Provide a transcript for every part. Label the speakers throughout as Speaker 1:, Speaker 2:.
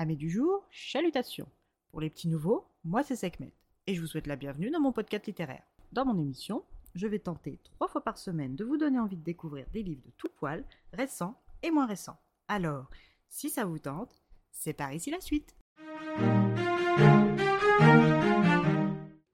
Speaker 1: Amis du jour, chalutations. Pour les petits nouveaux, moi c'est Sekhmet et je vous souhaite la bienvenue dans mon podcast littéraire. Dans mon émission, je vais tenter trois fois par semaine de vous donner envie de découvrir des livres de tout poil, récents et moins récents. Alors, si ça vous tente, c'est par ici la suite.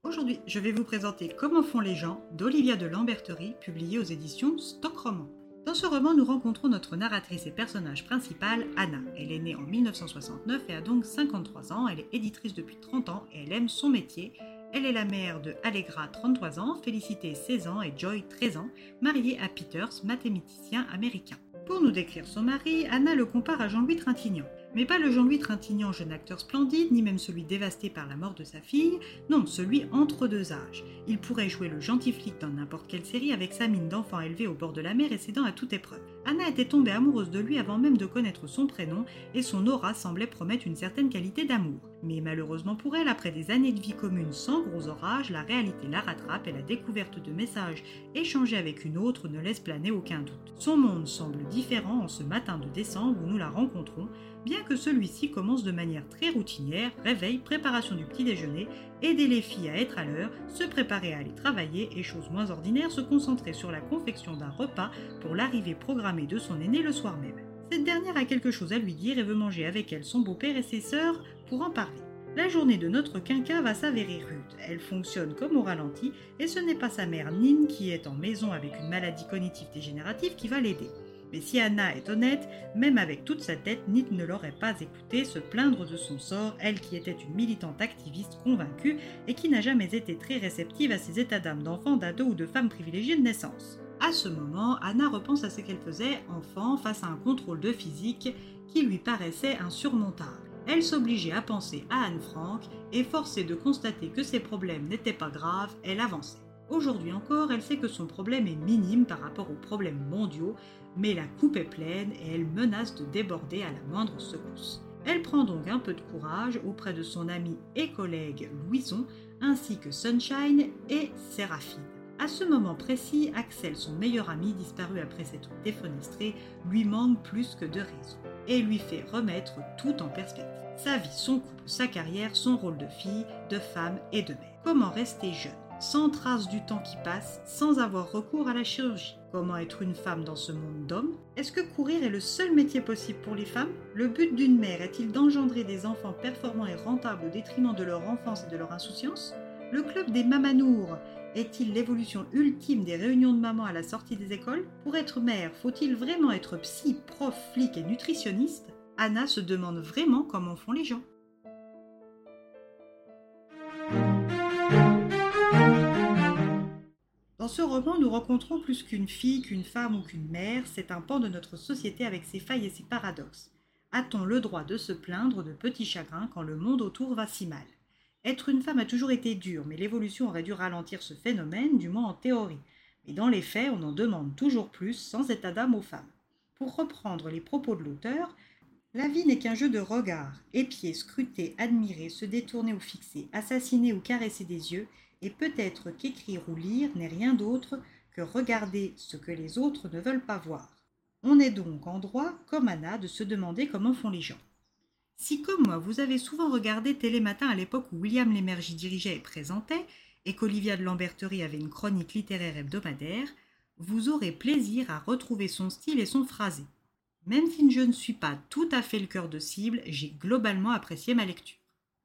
Speaker 1: Aujourd'hui, je vais vous présenter Comment font les gens d'Olivia de Lamberterie, publié aux éditions Stock Roman. Dans ce roman, nous rencontrons notre narratrice et personnage principal, Anna. Elle est née en 1969 et a donc 53 ans. Elle est éditrice depuis 30 ans et elle aime son métier. Elle est la mère de Allegra, 33 ans, Félicité, 16 ans et Joy, 13 ans, mariée à Peters, mathématicien américain. Pour nous décrire son mari, Anna le compare à Jean-Louis Trintignant. Mais pas le Jean-Louis Trintignant, jeune acteur splendide, ni même celui dévasté par la mort de sa fille, non, celui entre deux âges. Il pourrait jouer le gentil flic dans n'importe quelle série avec sa mine d'enfant élevé au bord de la mer et dents à toute épreuve. Anna était tombée amoureuse de lui avant même de connaître son prénom et son aura semblait promettre une certaine qualité d'amour. Mais malheureusement pour elle, après des années de vie commune sans gros orages, la réalité la rattrape et la découverte de messages échangés avec une autre ne laisse planer aucun doute. Son monde semble différent en ce matin de décembre où nous la rencontrons, bien que celui-ci commence de manière très routinière, réveil, préparation du petit déjeuner, aider les filles à être à l'heure, se préparer à aller travailler et, chose moins ordinaire, se concentrer sur la confection d'un repas pour l'arrivée programmée de son aîné le soir même. Cette dernière a quelque chose à lui dire et veut manger avec elle son beau-père et ses sœurs pour en parler. La journée de notre quinca va s'avérer rude. Elle fonctionne comme au ralenti et ce n'est pas sa mère Nine qui est en maison avec une maladie cognitive dégénérative qui va l'aider. Mais si Anna est honnête, même avec toute sa tête, Nid ne l'aurait pas écouté se plaindre de son sort, elle qui était une militante activiste convaincue et qui n'a jamais été très réceptive à ses états d'âme d'enfant, d'ado ou de femme privilégiée de naissance. À ce moment, Anna repense à ce qu'elle faisait enfant face à un contrôle de physique qui lui paraissait insurmontable. Elle s'obligeait à penser à Anne Frank et forcée de constater que ses problèmes n'étaient pas graves, elle avançait. Aujourd'hui encore, elle sait que son problème est minime par rapport aux problèmes mondiaux, mais la coupe est pleine et elle menace de déborder à la moindre secousse. Elle prend donc un peu de courage auprès de son ami et collègue Louison, ainsi que Sunshine et Séraphine. À ce moment précis, Axel, son meilleur ami disparu après s'être défenestré, lui manque plus que de raison et lui fait remettre tout en perspective. Sa vie, son couple, sa carrière, son rôle de fille, de femme et de mère. Comment rester jeune? Sans trace du temps qui passe, sans avoir recours à la chirurgie. Comment être une femme dans ce monde d'hommes? Est-ce que courir est le seul métier possible pour les femmes? Le but d'une mère est-il d'engendrer des enfants performants et rentables au détriment de leur enfance et de leur insouciance? Le club des mamanours est-il l'évolution ultime des réunions de mamans à la sortie des écoles? Pour être mère, faut-il vraiment être psy, prof, flic et nutritionniste? Anna se demande vraiment comment font les gens. Ce roman, nous rencontrons plus qu'une fille, qu'une femme ou qu'une mère, c'est un pan de notre société avec ses failles et ses paradoxes. A-t-on le droit de se plaindre de petits chagrins quand le monde autour va si mal? Être une femme a toujours été dur, mais l'évolution aurait dû ralentir ce phénomène, du moins en théorie. Mais dans les faits, on en demande toujours plus, sans état d'âme aux femmes. Pour reprendre les propos de l'auteur, la vie n'est qu'un jeu de regards, épier, scruter, admirer, se détourner ou fixer, assassiner ou caresser des yeux, et peut-être qu'écrire ou lire n'est rien d'autre que regarder ce que les autres ne veulent pas voir. On est donc en droit, comme Anna, de se demander comment font les gens. Si, comme moi, vous avez souvent regardé Télématin à l'époque où William Lémergie dirigeait et présentait, et qu'Olivia de Lamberterie avait une chronique littéraire hebdomadaire, vous aurez plaisir à retrouver son style et son phrasé. Même si je ne suis pas tout à fait le cœur de cible, j'ai globalement apprécié ma lecture.